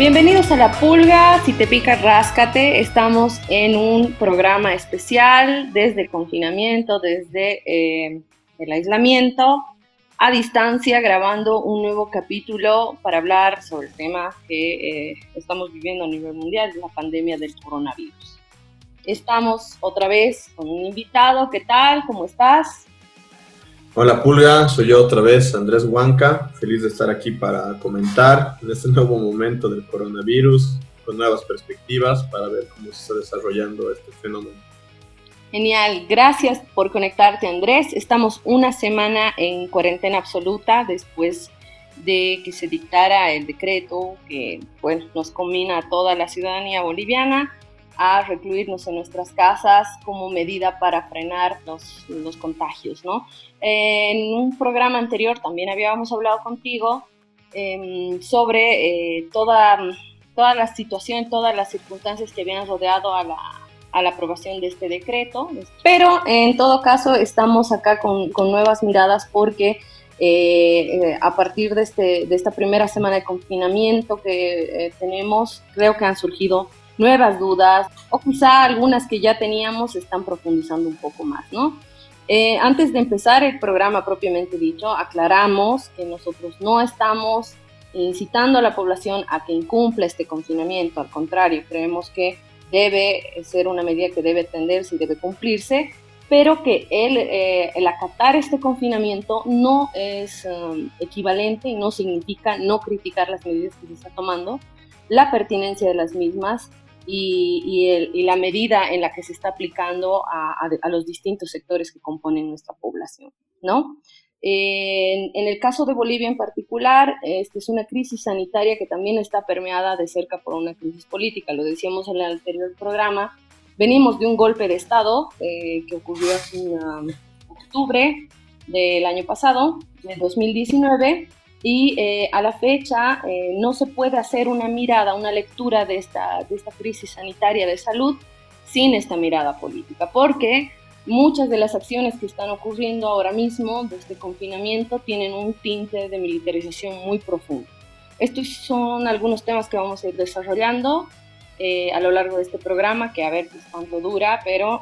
Bienvenidos a La Pulga, si te pica, ráscate. Estamos en un programa especial desde el confinamiento, desde eh, el aislamiento, a distancia, grabando un nuevo capítulo para hablar sobre el tema que eh, estamos viviendo a nivel mundial, la pandemia del coronavirus. Estamos otra vez con un invitado. ¿Qué tal? ¿Cómo estás? Hola Pulga, soy yo otra vez, Andrés Huanca, feliz de estar aquí para comentar en este nuevo momento del coronavirus, con nuevas perspectivas para ver cómo se está desarrollando este fenómeno. Genial, gracias por conectarte Andrés. Estamos una semana en cuarentena absoluta después de que se dictara el decreto que nos combina a toda la ciudadanía boliviana a recluirnos en nuestras casas como medida para frenar los, los contagios, ¿no? En un programa anterior también habíamos hablado contigo em, sobre eh, toda, la situación, todas las circunstancias que habían rodeado a la, a la aprobación de este decreto, pero en todo caso estamos acá con, con nuevas miradas porque eh, eh, a partir de, este, de esta primera semana de confinamiento que tenemos, creo que han surgido nuevas dudas o quizá algunas que ya teníamos están profundizando un poco más, ¿no? Eh, antes de empezar el programa propiamente dicho, aclaramos que nosotros no estamos incitando a la población a que incumpla este confinamiento, al contrario, creemos que debe ser una medida que debe atenderse y debe cumplirse, pero que el, eh, el acatar este confinamiento no es um, equivalente y no significa no criticar las medidas que se está tomando, la pertinencia de las mismas y, la medida en la que se está aplicando a, los distintos sectores que componen nuestra población, ¿no? En, el caso de Bolivia en particular, esta es una crisis sanitaria que también está permeada de cerca por una crisis política. Lo decíamos en el anterior programa. Venimos de un golpe de Estado eh, que ocurrió en octubre del año pasado, de 2019, y eh, a la fecha eh, no se puede hacer una mirada, una lectura de esta, de esta crisis sanitaria de salud sin esta mirada política, porque muchas de las acciones que están ocurriendo ahora mismo de este confinamiento tienen un tinte de militarización muy profundo. Estos son algunos temas que vamos a ir desarrollando eh, a lo largo de este programa, que a ver cuánto dura, pero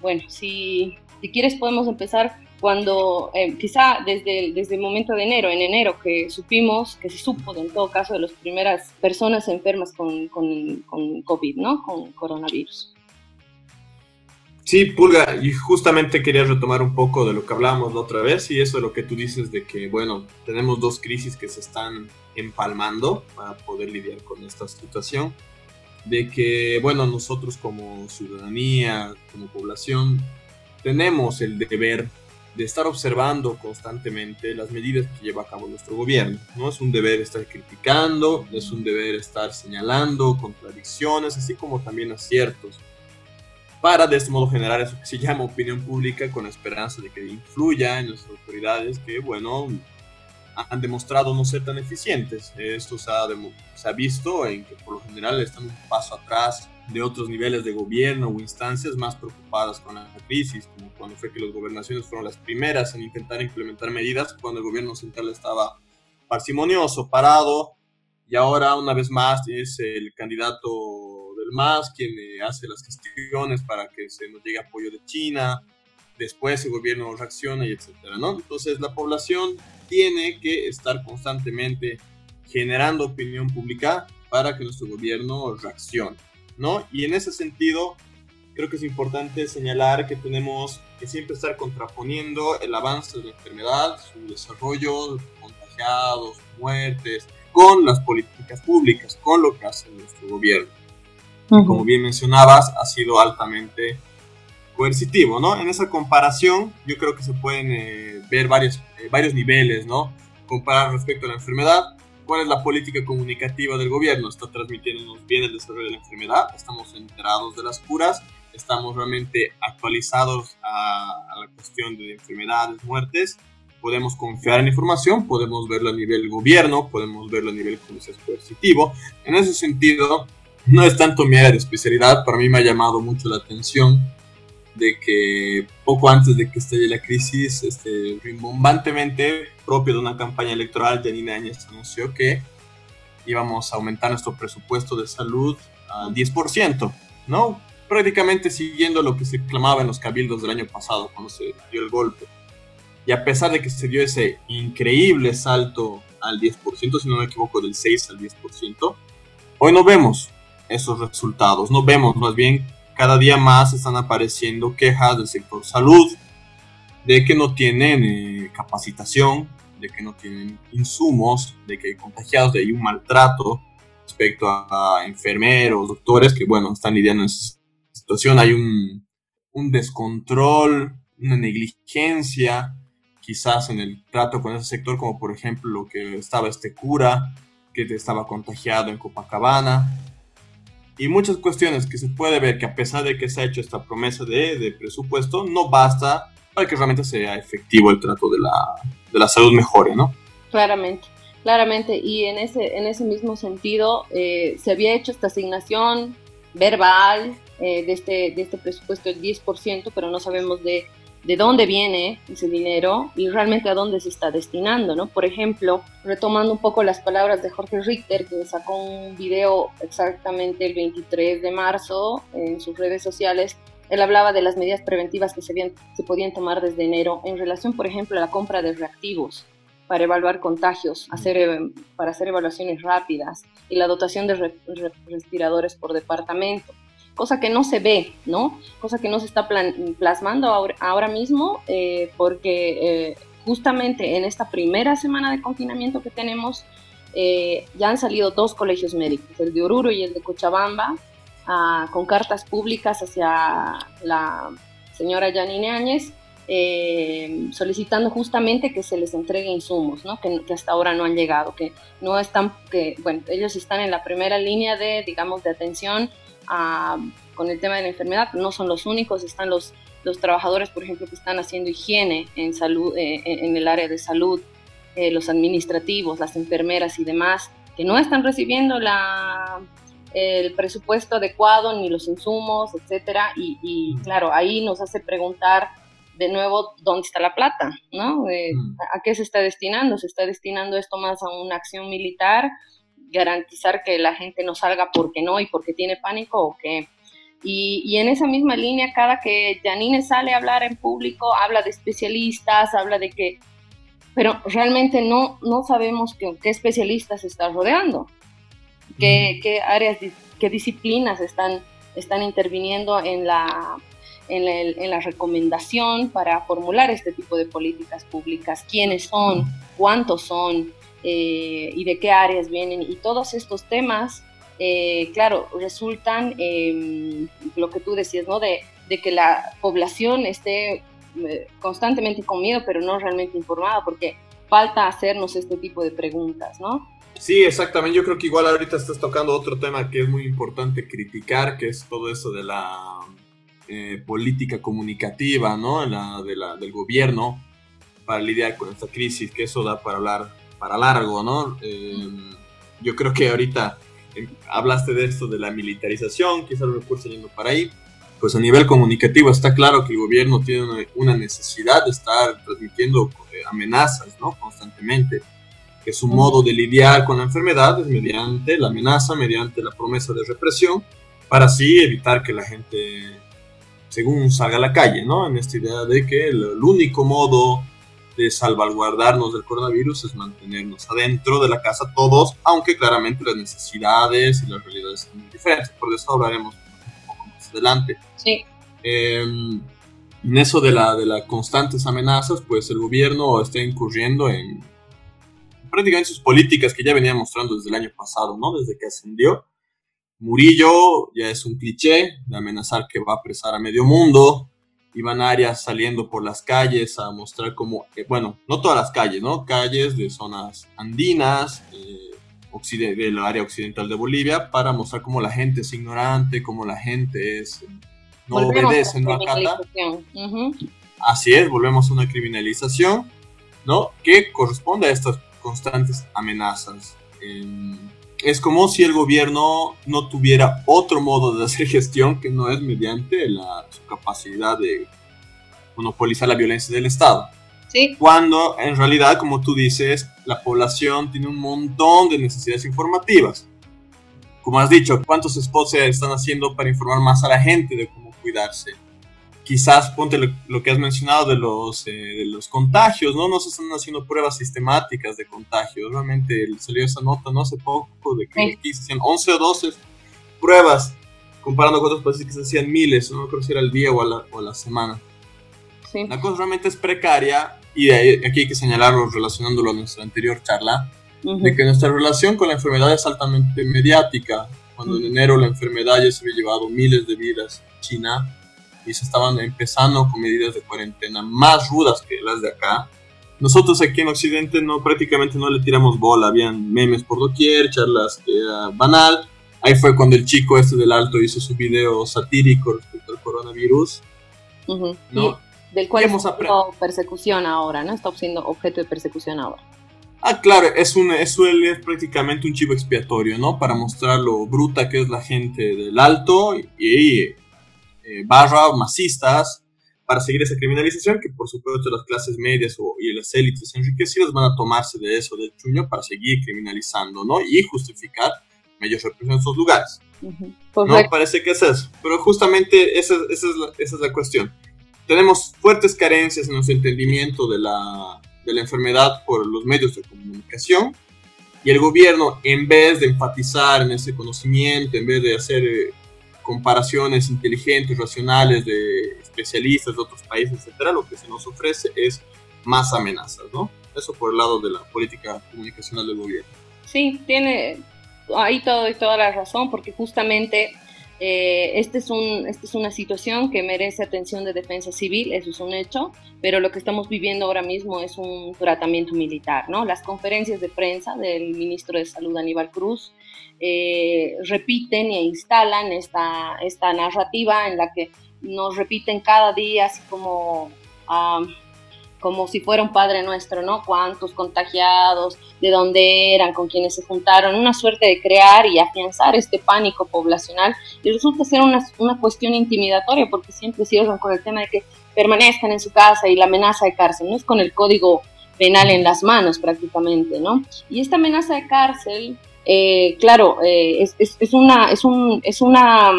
bueno, si, si quieres podemos empezar cuando eh, quizá desde, desde el momento de enero, en enero que supimos, que se supo en todo caso de las primeras personas enfermas con, con, con COVID, ¿no? Con coronavirus. Sí, Pulga, y justamente quería retomar un poco de lo que hablábamos la otra vez y eso es lo que tú dices de que, bueno, tenemos dos crisis que se están empalmando para poder lidiar con esta situación, de que, bueno, nosotros como ciudadanía, como población, tenemos el deber de estar observando constantemente las medidas que lleva a cabo nuestro gobierno. No es un deber estar criticando, es un deber estar señalando contradicciones, así como también aciertos, para de este modo generar eso que se llama opinión pública con esperanza de que influya en nuestras autoridades que, bueno, han demostrado no ser tan eficientes. Esto se ha, se ha visto en que por lo general están un paso atrás de otros niveles de gobierno o instancias más preocupadas con la crisis, como cuando fue que las gobernaciones fueron las primeras en intentar implementar medidas cuando el gobierno central estaba parsimonioso, parado, y ahora una vez más es el candidato del MAS quien eh, hace las gestiones para que se nos llegue apoyo de China, después el gobierno reacciona y etcétera, ¿no? Entonces la población tiene que estar constantemente generando opinión pública para que nuestro gobierno reaccione. ¿No? Y en ese sentido, creo que es importante señalar que tenemos que siempre estar contraponiendo el avance de la enfermedad, su desarrollo, contagiados, muertes, con las políticas públicas, con lo que hace nuestro gobierno. Como bien mencionabas, ha sido altamente coercitivo, ¿no? En esa comparación, yo creo que se pueden eh, ver varios, eh, varios niveles, ¿no? Comparar respecto a la enfermedad, cuál es la política comunicativa del gobierno. Está transmitiéndonos bien el desarrollo de la enfermedad, estamos enterados de las curas, estamos realmente actualizados a, la cuestión de enfermedades, muertes. Podemos confiar en información, podemos verlo a nivel gobierno, podemos verlo a nivel coercitivo. En ese sentido, no es tanto mi área de especialidad, para mí me ha llamado mucho la atención de que poco antes de que estalle la crisis, este, rimbombantemente propio de una campaña electoral, Janine Áñez anunció que íbamos a aumentar nuestro presupuesto de salud al 10%, ¿no? Prácticamente siguiendo lo que se clamaba en los cabildos del año pasado, cuando se dio el golpe. Y a pesar de que se dio ese increíble salto al 10%, si no me equivoco, del 6 al 10%, hoy no vemos esos resultados, no vemos, más bien cada día más están apareciendo quejas del sector salud, de que no tienen eh, capacitación, de que no tienen insumos, de que hay contagiados, de hay un maltrato respecto a, enfermeros, doctores, que bueno, están lidiando en esa situación, hay un, un descontrol, una negligencia, quizás en el trato con ese sector, como por ejemplo lo que estaba este cura, que estaba contagiado en Copacabana, y muchas cuestiones que se puede ver que a pesar de que se ha hecho esta promesa de, de presupuesto, no basta para que realmente sea efectivo el trato de la, de la salud mejore, ¿no? Claramente, claramente. Y en ese, en ese mismo sentido, eh, se había hecho esta asignación verbal eh, de, este, de este presupuesto del 10%, pero no sabemos de, de dónde viene ese dinero y realmente a dónde se está destinando, ¿no? Por ejemplo, retomando un poco las palabras de Jorge Richter, que sacó un video exactamente el 23 de marzo en sus redes sociales, él hablaba de las medidas preventivas que se, podían tomar desde enero en relación, por ejemplo, a la compra de reactivos para evaluar contagios, hacer, eh, para hacer evaluaciones rápidas y la dotación de respiradores por departamento, cosa que no se ve, ¿no? Cosa que no se está plasmando ahora, mismo eh, porque eh, justamente en esta primera semana de confinamiento que tenemos ya han salido dos colegios médicos, el de Oruro y el de Cochabamba, con cartas públicas hacia la señora Janine Áñez, eh, solicitando justamente que se les entregue insumos, ¿no? que, hasta ahora no han llegado, que no están, que bueno, ellos están en la primera línea de, digamos, de atención con el tema de la enfermedad, no son los únicos, están los, los trabajadores, por ejemplo, que están haciendo higiene en, salud, eh, en el área de salud, eh, los administrativos, las enfermeras y demás, que no están recibiendo la, el presupuesto adecuado ni los insumos, etcétera, y, claro, ahí nos hace preguntar de nuevo dónde está la plata, ¿no? ¿A qué se está destinando? ¿Se está destinando esto más a una acción militar? ¿Garantizar que la gente no salga porque no y porque tiene pánico o qué? Y, en esa misma línea, cada que Janine sale a hablar en público, habla de especialistas, habla de que, pero realmente no, no sabemos qué, qué especialistas está rodeando qué, áreas, qué disciplinas están, están interviniendo en la, en la, recomendación para formular este tipo de políticas públicas, quiénes son, cuántos son eh, y de qué áreas vienen. Y todos estos temas, eh, claro, resultan, em, lo que tú decías, ¿no? De, de, que la población esté eh, constantemente con miedo, pero no realmente informada, porque falta hacernos este tipo de preguntas, ¿no? Sí, exactamente. Yo creo que igual ahorita estás tocando otro tema que es muy importante criticar, que es todo eso de la eh, política comunicativa, ¿no? La, de la, del gobierno para lidiar con esta crisis, que eso da para hablar para largo, ¿no? Em, yo creo que ahorita em, hablaste de esto de la militarización, quizás los recursos yendo para ahí. Pues a nivel comunicativo está claro que el gobierno tiene una necesidad de estar transmitiendo eh, amenazas, ¿no? Constantemente que su modo de lidiar con la enfermedad es mediante la amenaza, mediante la promesa de represión, para así evitar que la gente, según salga a la calle, ¿no? En esta idea de que el, único modo de salvaguardarnos del coronavirus es mantenernos adentro de la casa todos, aunque claramente las necesidades y las realidades son muy diferentes. Por eso hablaremos un poco más adelante. Sí. Em, en eso de, la, de las constantes amenazas, pues el gobierno está incurriendo en prácticamente sus políticas que ya venía mostrando desde el año pasado, ¿no? Desde que ascendió. Murillo ya es un cliché de amenazar que va a apresar a medio mundo. Iván Arias saliendo por las calles a mostrar cómo, eh, bueno, no todas las calles, ¿no? Calles de zonas andinas, eh, del área occidental de Bolivia, para mostrar cómo la gente es ignorante, cómo la gente es no obedece, no acata. Así es, volvemos a una criminalización, ¿no? Que corresponde a estas constantes amenazas. Es como si el gobierno no tuviera otro modo de hacer gestión que no es mediante la, su capacidad de monopolizar la violencia del Estado. Sí. Cuando en realidad, como tú dices, la población tiene un montón de necesidades informativas. Como has dicho, ¿cuántos spots se están haciendo para informar más a la gente de cómo cuidarse? Quizás ponte lo, que has mencionado de los, eh, de los contagios, ¿no? No se están haciendo pruebas sistemáticas de contagios. Realmente salió esa nota, ¿no? Hace poco, de que aquí se hacían 11 o 12 pruebas, comparando con otros países que se hacían miles, no creo si era el día o a la, o la semana. Sí. La cosa realmente es precaria y aquí hay que señalarlo relacionándolo a nuestra anterior charla, de que nuestra relación con la enfermedad es altamente mediática. Cuando en enero la enfermedad ya se había llevado miles de vidas en China, y se estaban empezando con medidas de cuarentena más rudas que las de acá. Nosotros aquí en Occidente no prácticamente no le tiramos bola, habían memes por doquier, charlas que era banal. Ahí fue cuando el chico este del alto hizo su video satírico respecto al coronavirus. ¿no? del cual hemos aprendido persecución ahora, ¿no? Está siendo objeto de persecución ahora. Ah, claro, es, un, es, es prácticamente un chivo expiatorio, ¿no? Para mostrar lo bruta que es la gente del alto y eh, barra masistas para seguir esa criminalización que por supuesto las clases medias o, y las élites enriquecidas van a tomarse de eso del chuño para seguir criminalizando, ¿no? Y justificar medios represión en sus lugares. No parece que es eso, pero justamente esa, esa, es la, esa, es la, cuestión. Tenemos fuertes carencias en nuestro entendimiento de la, de la enfermedad por los medios de comunicación y el gobierno, en vez de enfatizar en ese conocimiento, en vez de hacer eh, comparaciones inteligentes, racionales de especialistas de otros países, etcétera, lo que se nos ofrece es más amenazas, ¿no? Eso por el lado de la política comunicacional del gobierno. Sí, tiene ahí todo y toda la razón, porque justamente eh, este, es un, esta es una situación que merece atención de defensa civil, eso es un hecho, pero lo que estamos viviendo ahora mismo es un tratamiento militar, ¿no? Las conferencias de prensa del ministro de Salud Aníbal Cruz eh, repiten e instalan esta, esta narrativa en la que nos repiten cada día así como como si fuera un Padre Nuestro, ¿no? Cuántos contagiados, de dónde eran, con quienes se juntaron, una suerte de crear y afianzar este pánico poblacional y resulta ser una, una cuestión intimidatoria porque siempre cierran con el tema de que permanezcan en su casa y la amenaza de cárcel, no es con el código penal en las manos prácticamente, ¿no? Y esta amenaza de cárcel, eh, claro, eh, es, una, es, un, es, una,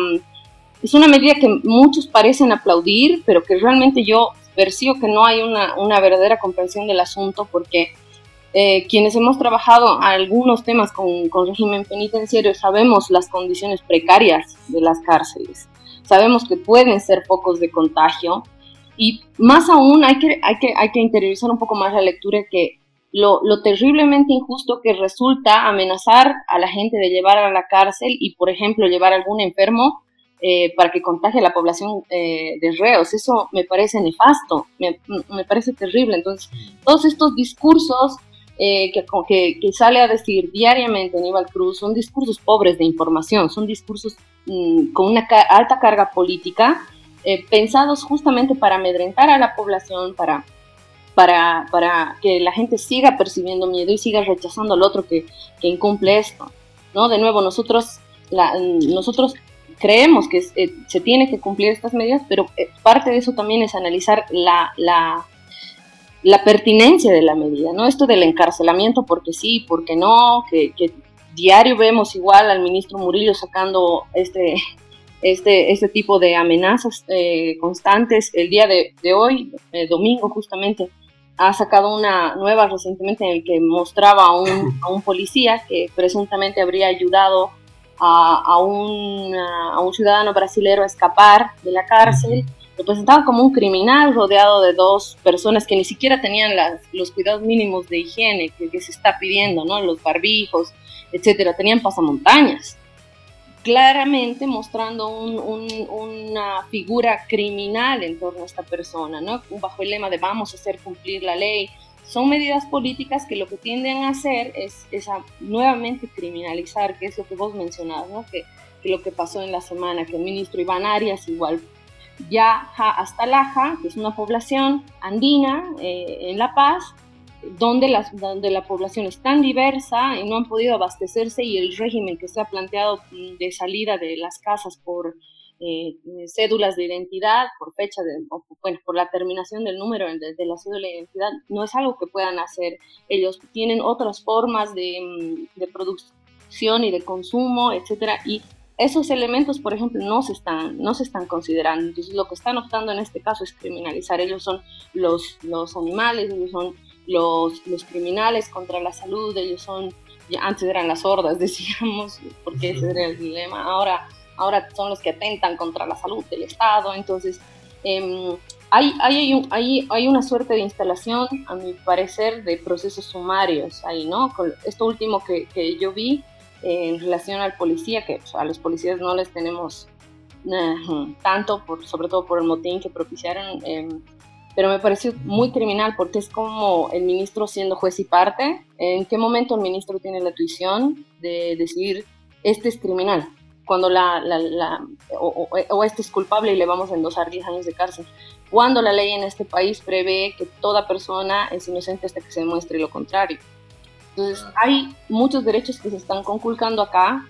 es una medida que muchos parecen aplaudir, pero que realmente yo percibo que no hay una, una verdadera comprensión del asunto porque eh, quienes hemos trabajado algunos temas con, con, régimen penitenciario sabemos las condiciones precarias de las cárceles, sabemos que pueden ser focos de contagio y más aún hay que, hay que, hay que interiorizar un poco más la lectura que lo, lo, terriblemente injusto que resulta amenazar a la gente de llevar a la cárcel y, por ejemplo, llevar a algún enfermo eh, para que contagie a la población eh, de reos. Eso me parece nefasto, me, me, parece terrible. Entonces, todos estos discursos eh, que, que, que, sale a decir diariamente Aníbal Cruz son discursos pobres de información, son discursos mm, con una alta carga política, pensados justamente para amedrentar a la población, para para, para, que la gente siga percibiendo miedo y siga rechazando al otro que, que incumple esto. ¿no? De nuevo, nosotros, nosotros creemos que eh, se tiene que cumplir estas medidas, pero eh, parte de eso también es analizar la, la, la, pertinencia de la medida, ¿no? Esto del encarcelamiento, porque sí, porque no, que, que diario vemos igual al ministro Murillo sacando este, este, este tipo de amenazas eh, constantes. El día de, de hoy, domingo justamente, ha sacado una nueva recientemente en el que mostraba a un, a un policía que presuntamente habría ayudado a, un, a un ciudadano brasilero a escapar de la cárcel. Lo presentaban como un criminal rodeado de dos personas que ni siquiera tenían las, los cuidados mínimos de higiene que, se está pidiendo, ¿no? Los barbijos, etcétera. Tenían pasamontañas. Claramente mostrando una figura criminal en torno a esta persona, ¿no? Bajo el lema de vamos a hacer cumplir la ley, son medidas políticas que lo que tienden a hacer es, nuevamente criminalizar, que es lo que vos mencionabas, ¿no? que, lo que pasó en la semana, que el ministro Iván Arias igual viaja hasta Laja, que es una población andina eh, en La Paz, donde, las, donde la población es tan diversa y no han podido abastecerse y el régimen que se ha planteado de salida de las casas por eh, cédulas de identidad por fecha, de, bueno, por la terminación del número de, la cédula de identidad, no es algo que puedan hacer. Ellos tienen otras formas de, mm, de producción y de consumo, etcétera, y esos elementos, por ejemplo, no se están, no se están considerando. Entonces, lo que están optando en este caso es criminalizar. Ellos son los, los animales, ellos son los, los criminales contra la salud, ellos son, antes eran las hordas, decíamos, porque ese era el dilema. Ahora, ahora son los que atentan contra la salud del Estado. Entonces, eh, hay, hay, hay, hay, una suerte de instalación, a mi parecer, de procesos sumarios ahí, ¿no? Con esto último que, que yo vi en relación al policía, que a los policías no les tenemos eh, tanto, por, sobre todo por el motín que propiciaron, em, pero me pareció muy criminal porque es como el ministro siendo juez y parte. ¿En qué momento el ministro tiene la tuición de decir, este es criminal? Cuando la, la, o, o, este es culpable y le vamos a endosar 10 años de cárcel. Cuando la ley en este país prevé que toda persona es inocente hasta que se demuestre lo contrario. Entonces, hay muchos derechos que se están conculcando acá,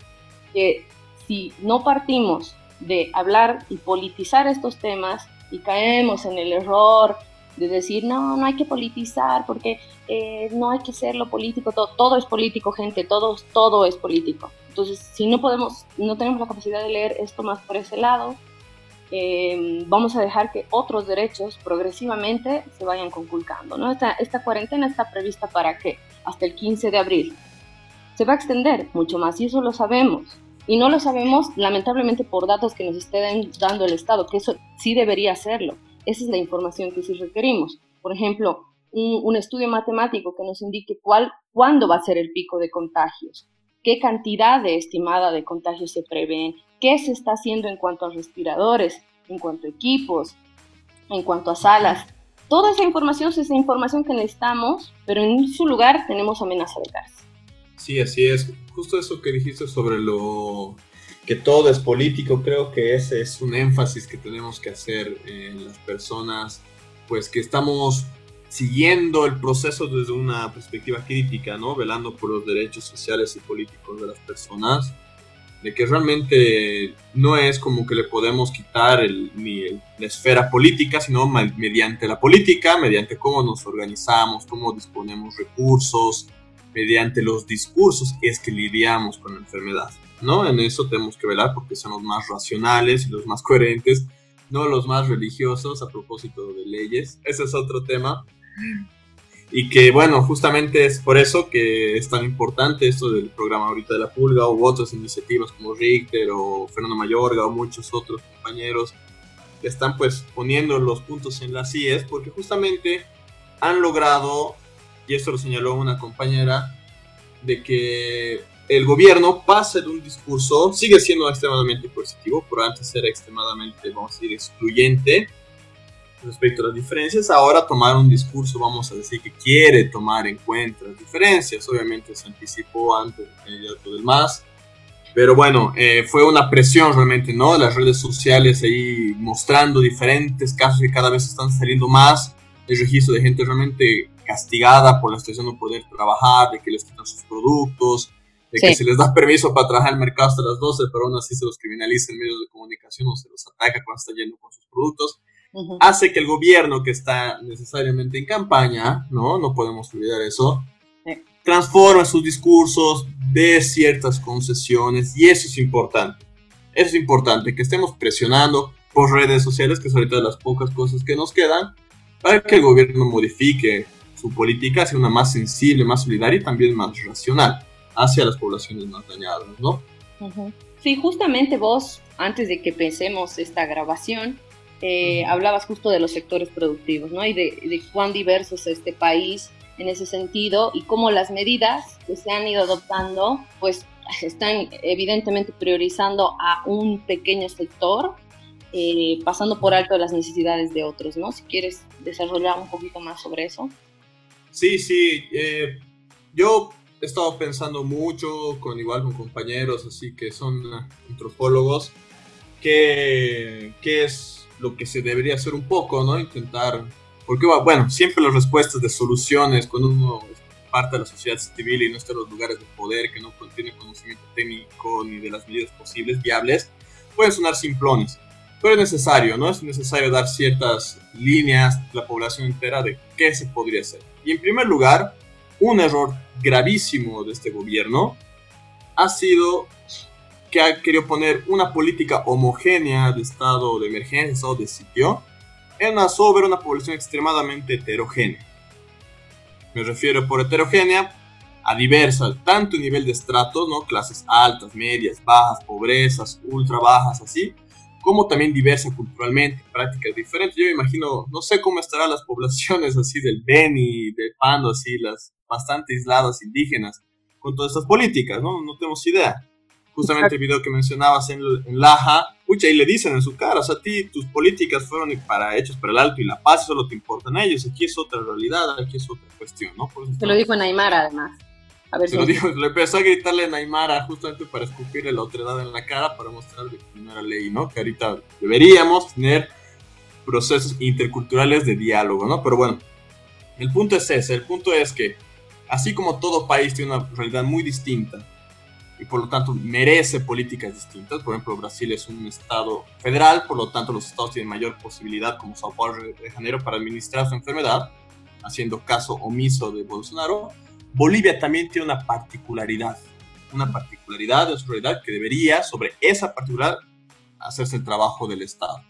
que si no partimos de hablar y politizar estos temas y caemos en el error de decir, no, no hay que politizar porque eh, no hay que lo político, todo, todo es político, gente, todo, todo es político. Entonces, si no podemos, no tenemos la capacidad de leer esto más por ese lado, eh, vamos a dejar que otros derechos progresivamente se vayan conculcando. ¿no? Esta, esta cuarentena está prevista para qué? Hasta el 15 de abril. Se va a extender mucho más y eso lo sabemos. Y no lo sabemos lamentablemente por datos que nos esté dando el Estado, que eso sí debería hacerlo. Esa es la información que sí requerimos. Por ejemplo, un, estudio matemático que nos indique cuándo va a ser el pico de contagios, qué cantidad de estimada de contagios se prevén, qué se está haciendo en cuanto a respiradores, en cuanto a equipos, en cuanto a salas. Toda esa información es información que necesitamos, pero en su lugar tenemos amenaza de cárcel. Sí, así es. Justo eso que dijiste sobre lo que todo es político, creo que ese es un énfasis que tenemos que hacer en las personas, pues que estamos siguiendo el proceso desde una perspectiva crítica, ¿no? Velando por los derechos sociales y políticos de las personas de que realmente no es como que le podemos quitar el, ni la esfera política, sino mediante la política, mediante cómo nos organizamos, cómo disponemos recursos, mediante los discursos es que lidiamos con la enfermedad, ¿no? En eso tenemos que velar porque son los más racionales y los más coherentes, no los más religiosos a propósito de leyes. Ese es otro tema y que bueno, justamente es por eso que es tan importante esto del programa ahorita de la Pulga u otras iniciativas como Richter o Fernando Mayorga o muchos otros compañeros que están pues poniendo los puntos en las IES porque justamente han logrado, y esto lo señaló una compañera, de que el gobierno pase de un discurso, sigue siendo extremadamente positivo, pero antes era extremadamente, vamos a decir, excluyente, respecto a las diferencias, ahora tomar un discurso, vamos a decir, que quiere tomar en cuenta las diferencias. Obviamente se anticipó antes del del MAS, pero bueno, eh, fue una presión realmente, ¿no? Las redes sociales ahí mostrando diferentes casos que cada vez están saliendo más. El registro de gente realmente castigada por la situación de no poder trabajar, de que les quitan sus productos, de que se les da permiso para trabajar en el mercado hasta las 12, pero aún así se los criminaliza en medios de comunicación o se los ataca cuando están yendo con sus productos hace que el gobierno que está necesariamente en campaña, ¿no? No podemos olvidar eso, transforme sus discursos, de ciertas concesiones y eso es importante. Eso es importante, que estemos presionando por redes sociales, que es ahorita de las pocas cosas que nos quedan, para que el gobierno modifique su política hacia una más sensible, más solidaria y también más racional hacia las poblaciones más dañadas, ¿no? Sí, justamente vos, antes de que pensemos esta grabación, eh, hablabas justo de los sectores productivos, ¿no? Y de, cuán diverso es este país en ese sentido y cómo las medidas que se han ido adoptando, pues están evidentemente priorizando a un pequeño sector, eh, pasando por alto las necesidades de otros, ¿no? Si quieres desarrollar un poquito más sobre eso. Sí, sí. Eh, yo he estado pensando mucho, con igual con compañeros así que son antropólogos, que, que es lo que se debería hacer un poco, ¿no? Intentar, porque bueno, siempre las respuestas de soluciones, cuando uno es parte de la sociedad civil y no está en los lugares de poder, que no tiene conocimiento técnico ni de las medidas posibles, viables, pueden sonar simplones, pero es necesario, ¿no? Es necesario dar ciertas líneas a la población entera de qué se podría hacer. Y en primer lugar, un error gravísimo de este gobierno ha sido que ha querido poner una política homogénea de estado de emergencia o de sitio en una sobre una población extremadamente heterogénea. Me refiero por heterogénea a diversa, tanto nivel de estratos, ¿no? clases altas, medias, bajas, pobrezas, ultra bajas, así, como también diversa culturalmente, prácticas diferentes. Yo me imagino, no sé cómo estarán las poblaciones así del Beni, del Pando, así, las bastante aisladas indígenas, con todas estas políticas, ¿no? No tenemos idea. Justamente el video que mencionabas en, en Laja, pucha, y le dicen en su cara, o sea, a ti tus políticas fueron para hechos para el alto y la paz, solo te importan a ellos, aquí es otra realidad, aquí es otra cuestión, ¿no? Se lo dijo en Aymara, además. A ver, se lo dijo, le empezó a gritarle a Naimara justamente para escupirle la otredad en la cara para mostrarle que no era ley, ¿no? Que ahorita deberíamos tener procesos interculturales de diálogo, ¿no? Pero bueno, el punto es ese, el punto es que así como todo país tiene una realidad muy distinta y por lo tanto merece políticas distintas, por ejemplo Brasil es un estado federal, por lo tanto los estados tienen mayor posibilidad como Sao Paulo de Janeiro para administrar su enfermedad, haciendo caso omiso de Bolsonaro, Bolivia también tiene una particularidad, una particularidad de su realidad que debería, sobre esa particular, hacerse el trabajo del Estado.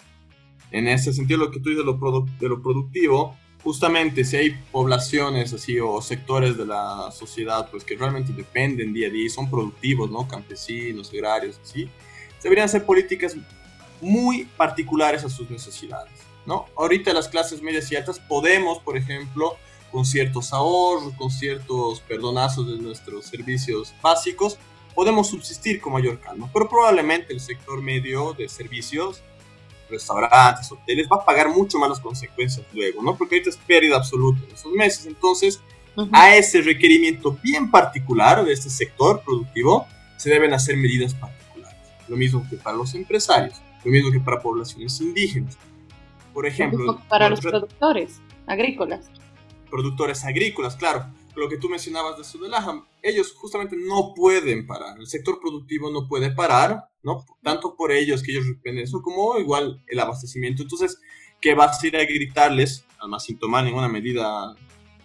En ese sentido, lo que tú dices de lo, de lo productivo, justamente si hay poblaciones así o sectores de la sociedad pues que realmente dependen día a día y son productivos, ¿no? Campesinos, agrarios, así, deberían hacer políticas muy particulares a sus necesidades, ¿no? Ahorita las clases medias y altas podemos, por ejemplo, con ciertos ahorros, con ciertos perdonazos de nuestros servicios básicos, podemos subsistir con mayor calma. Pero probablemente el sector medio de servicios, restaurantes, hoteles, va a pagar mucho más las consecuencias luego, ¿no? Porque ahorita es pérdida absoluta en esos meses. Entonces, a ese requerimiento bien particular de este sector productivo, se deben hacer medidas particulares. Lo mismo que para los empresarios, lo mismo que para poblaciones indígenas. Por ejemplo, para los productores agrícolas productores agrícolas, claro. Lo que tú mencionabas de Sudelaja, ellos justamente no pueden parar, el sector productivo no puede parar, ¿no? Tanto por ellos que ellos dependen eso, como igual el abastecimiento. Entonces, ¿qué vas a ir a gritarles, además sin tomar ninguna medida,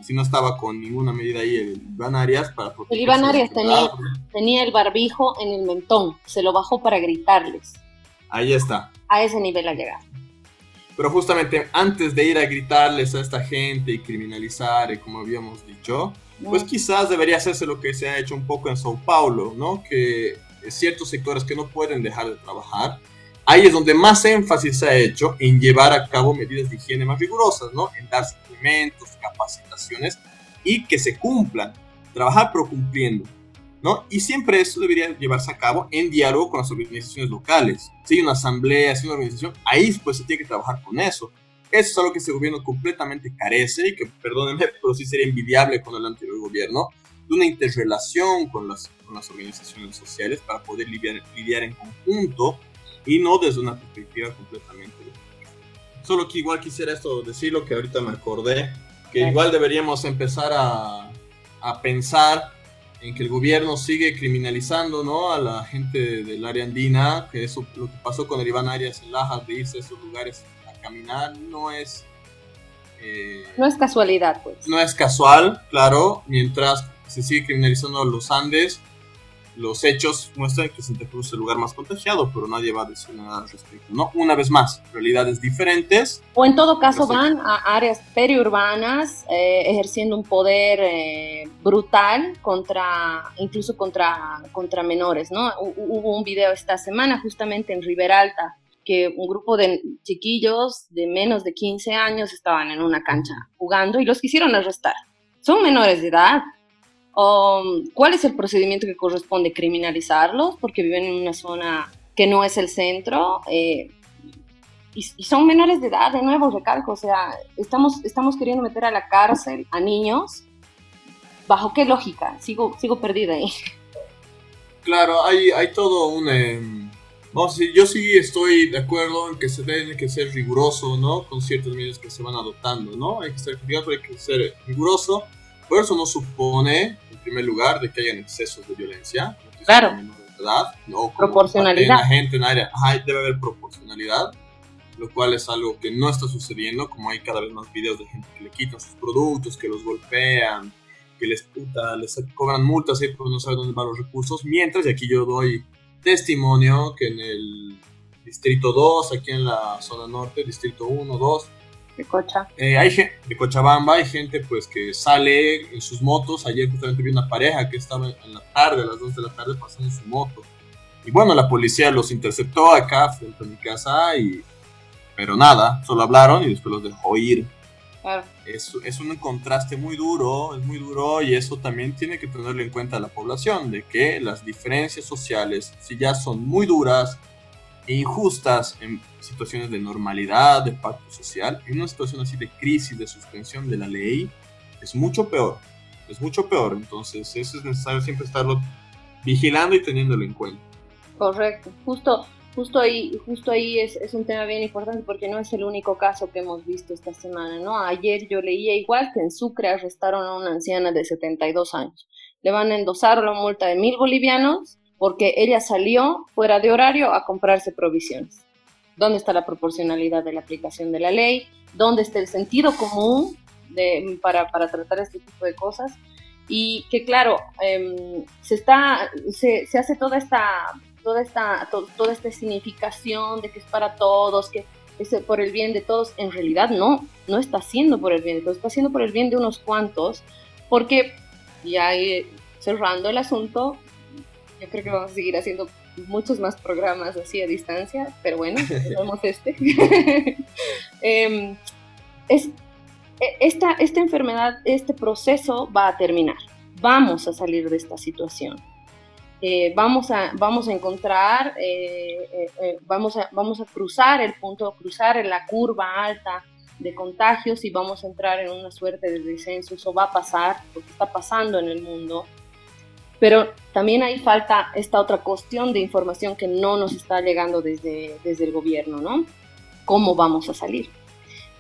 si no estaba con ninguna medida ahí el Iván Arias para El Iván Arias tenía, tenía el barbijo en el mentón, se lo bajó para gritarles. Ahí está. A ese nivel ha llegado. Pero justamente antes de ir a gritarles a esta gente y criminalizar, y como habíamos dicho, pues quizás debería hacerse lo que se ha hecho un poco en Sao Paulo, ¿no? Que ciertos sectores que no pueden dejar de trabajar, ahí es donde más énfasis se ha hecho en llevar a cabo medidas de higiene más rigurosas, ¿no? En dar suplementos, capacitaciones y que se cumplan. Trabajar pero cumpliendo. ¿No? Y siempre eso debería llevarse a cabo en diálogo con las organizaciones locales. Si hay una asamblea, si hay una organización, ahí pues se tiene que trabajar con eso. Eso es algo que este gobierno completamente carece y que, perdónenme, pero sí sería envidiable con el anterior gobierno, de una interrelación con las, con las organizaciones sociales para poder lidiar, lidiar en conjunto y no desde una perspectiva completamente Solo que igual quisiera esto decirlo, que ahorita me acordé, que igual deberíamos empezar a, a pensar en que el gobierno sigue criminalizando ¿no? a la gente del área andina, que eso lo que pasó con el Iván Arias en Laja, de irse a esos lugares a caminar, no es... Eh, no es casualidad, pues. No es casual, claro, mientras se sigue criminalizando a los Andes, los hechos muestran que Santa Cruz es el lugar más contagiado, pero nadie va a decir nada al respecto, ¿no? Una vez más, realidades diferentes. O en todo caso van a áreas periurbanas eh, ejerciendo un poder eh, brutal contra, incluso contra, contra menores, ¿no? Hubo un video esta semana justamente en Riberalta que un grupo de chiquillos de menos de 15 años estaban en una cancha jugando y los quisieron arrestar. Son menores de edad, Um, ¿Cuál es el procedimiento que corresponde? Criminalizarlos porque viven en una zona que no es el centro eh, y, son menores de edad, de nuevo, recalco, o sea, estamos, estamos queriendo meter a la cárcel a niños. ¿Bajo qué lógica? Sigo, sigo perdida ahí. Claro, hay, hay todo un... Em, vamos a decir, yo sí estoy de acuerdo en que se tiene que ser riguroso, ¿no? Con ciertas medidas que se van adoptando, ¿no? Hay que ser, hay que ser riguroso. Por eso no supone primer lugar, de que hayan excesos de violencia. Claro. edad. O proporcionalidad. La gente en área, debe haber proporcionalidad, lo cual es algo que no está sucediendo, como hay cada vez más videos de gente que le quitan sus productos, que los golpean, que les, puta, les cobran multas y no saben dónde van los recursos, mientras, y aquí yo doy testimonio que en el distrito 2, aquí en la zona norte, distrito 1, 2, de Cocha. Eh, hay de Cochabamba hay gente pues que sale en sus motos. Ayer justamente vi una pareja que estaba en la tarde, a las 2 de la tarde, pasando su moto. Y bueno, la policía los interceptó acá frente a mi casa y... Pero nada, solo hablaron y después los dejó ir. Es, es, un contraste muy duro, es muy duro y eso también tiene que tenerlo en cuenta la población, de que las diferencias sociales, si ya son muy duras, injustas en situaciones de normalidad, de pacto social, en una situación así de crisis, de suspensión de la ley, es mucho peor. Es mucho peor. Entonces, eso es necesario siempre estarlo vigilando y teniéndolo en cuenta. Correcto. Justo, justo ahí, justo ahí es, es, un tema bien importante porque no es el único caso que hemos visto esta semana, ¿no? Ayer yo leía igual que en Sucre arrestaron a una anciana de 72 años. Le van a endosar la multa de mil bolivianos porque ella salió fuera de horario a comprarse provisiones. ¿Dónde está la proporcionalidad de la aplicación de la ley? ¿Dónde está el sentido común de, para, para, tratar este tipo de cosas? Y que claro, em, se, está, se, se, hace toda esta, toda, esta, toda esta significación de que es para todos, que es por el bien de todos. En realidad no, no está haciendo por el bien de todos, está haciendo por el bien de unos cuantos, porque ya cerrando el asunto, yo creo que vamos a seguir haciendo muchos más programas así a distancia, pero bueno, tenemos este. Em, es, e, esta, esta enfermedad, este proceso va a terminar. Vamos a salir de esta situación. Eh, vamos, a, vamos a encontrar, eh, eh, vamos, a, vamos a cruzar el punto, cruzar la curva alta de contagios y vamos a entrar en una suerte de descenso. Eso va a pasar, porque está pasando en el mundo. Pero también hay falta esta otra cuestión de información que no nos está llegando desde, desde el gobierno, ¿no? ¿Cómo vamos a salir?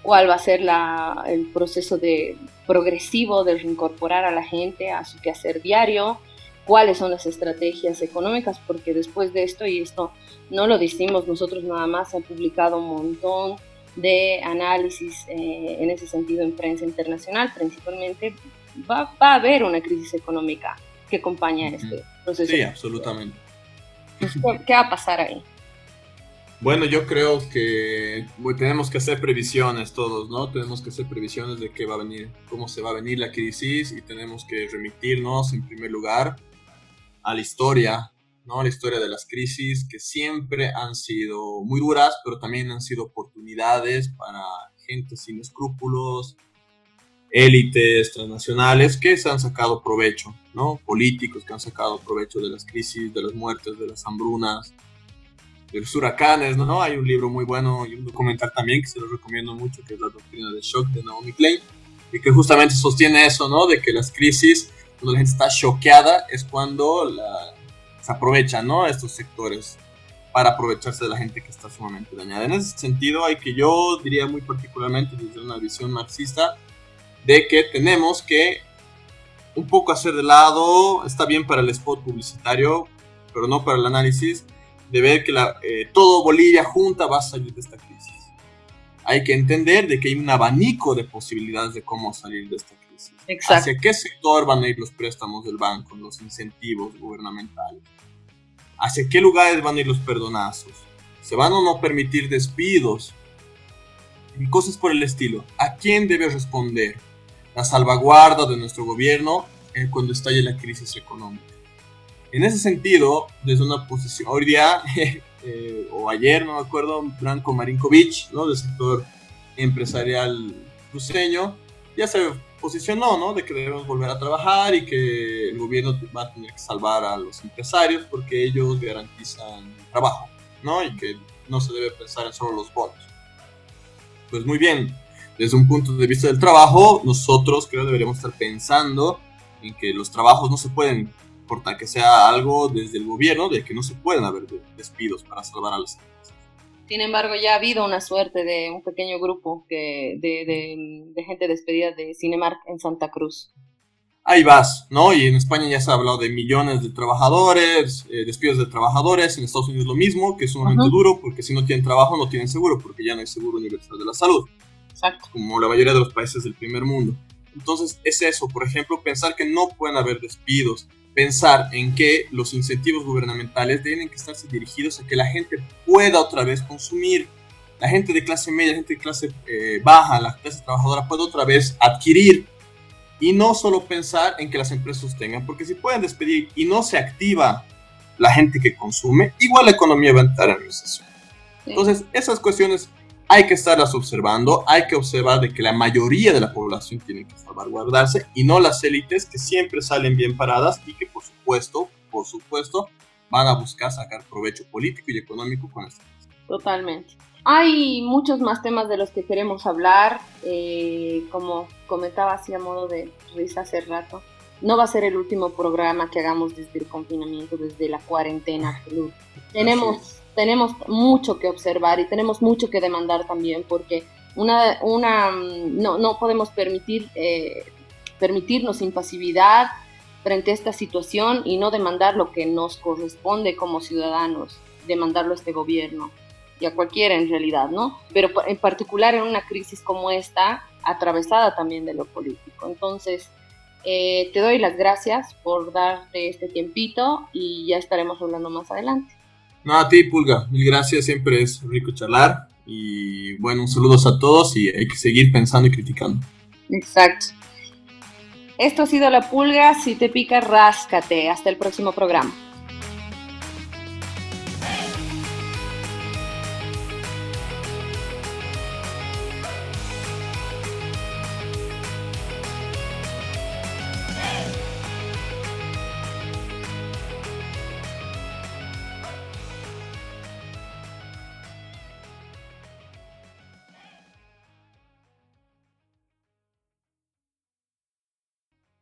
¿Cuál va a ser la, el proceso de, progresivo de reincorporar a la gente a su quehacer diario? ¿Cuáles son las estrategias económicas? Porque después de esto, y esto no lo decimos nosotros nada más, han publicado un montón de análisis eh, en ese sentido en prensa internacional, principalmente va, va a haber una crisis económica que acompaña este proceso. Sí, absolutamente. ¿Qué va a pasar ahí? Bueno, yo creo que tenemos que hacer previsiones todos, ¿no? Tenemos que hacer previsiones de qué va a venir, cómo se va a venir la crisis y tenemos que remitirnos en primer lugar a la historia, ¿no? A la historia de las crisis que siempre han sido muy duras, pero también han sido oportunidades para gente sin escrúpulos, élites transnacionales que se han sacado provecho, ¿no? Políticos que han sacado provecho de las crisis, de las muertes, de las hambrunas, de los huracanes, ¿no? Hay un libro muy bueno y un documental también que se lo recomiendo mucho, que es La Doctrina del Shock de Naomi Klein, y que justamente sostiene eso, ¿no? De que las crisis, cuando la gente está choqueada, es cuando se aprovechan, ¿no? Estos sectores para aprovecharse de la gente que está sumamente dañada. En ese sentido, hay que yo diría muy particularmente desde una visión marxista, de que tenemos que un poco hacer de lado, está bien para el spot publicitario, pero no para el análisis, de ver que la, eh, todo Bolivia junta va a salir de esta crisis. Hay que entender de que hay un abanico de posibilidades de cómo salir de esta crisis. Exacto. ¿Hacia qué sector van a ir los préstamos del banco, los incentivos gubernamentales? ¿Hacia qué lugares van a ir los perdonazos? ¿Se van o no permitir despidos? Y cosas por el estilo. ¿A quién debe responder? La salvaguarda de nuestro gobierno cuando estalle la crisis económica. En ese sentido, desde una posición, hoy día, eh, o ayer, no me acuerdo, Branko Marinkovic, ¿no? del sector empresarial cruceño, ya se posicionó, ¿no? De que debemos volver a trabajar y que el gobierno va a tener que salvar a los empresarios porque ellos garantizan trabajo, ¿no? Y que no se debe pensar en solo los bonos. Pues muy bien, desde un punto de vista del trabajo, nosotros creo deberíamos estar pensando en que los trabajos no se pueden cortar, que sea algo desde el gobierno, de que no se pueden haber despidos para salvar a las empresas. Sin embargo, ya ha habido una suerte de un pequeño grupo que, de, de, gente despedida de Cinemark en Santa Cruz. ahí vas, ¿no? Y en España ya se ha hablado de millones de trabajadores, eh, despidos de trabajadores, en Estados Unidos lo mismo, que es sumamente duro, porque si no tienen trabajo no tienen seguro, porque ya no hay seguro universal de la salud. Exacto. Como la mayoría de los países del primer mundo. Entonces es eso, por ejemplo, pensar que no pueden haber despidos, pensar en que los incentivos gubernamentales tienen que estarse dirigidos a que la gente pueda otra vez consumir. La gente de clase media, la gente de clase eh, baja, la clase trabajadora pueda otra vez adquirir y no solo pensar en que las empresas tengan, porque si pueden despedir y no se activa la gente que consume, igual la economía va a entrar en recesión. Entonces, esas cuestiones hay que estarlas observando, hay que observar de que la mayoría de la población tiene que salvaguardarse y no las élites que siempre salen bien paradas y que por supuesto, por supuesto, van a buscar sacar provecho político y económico con esto. Totalmente. Hay muchos más temas de los que queremos hablar, eh, como comentaba así a modo de risa hace rato. No va a ser el último programa que hagamos desde el confinamiento, desde la cuarentena. Tenemos, tenemos mucho que observar y tenemos mucho que demandar también, porque una, una, no, no podemos permitir, eh, permitirnos impasividad frente a esta situación y no demandar lo que nos corresponde como ciudadanos, demandarlo a este gobierno y a cualquiera en realidad, ¿no? Pero en particular en una crisis como esta, atravesada también de lo político. Entonces, eh, te doy las gracias por darte este tiempito y ya estaremos hablando más adelante. No, a ti, Pulga, mil gracias, siempre es rico charlar y bueno, saludos a todos y hay que seguir pensando y criticando. Exacto. Esto ha sido La Pulga, si te pica, ráscate. Hasta el próximo programa.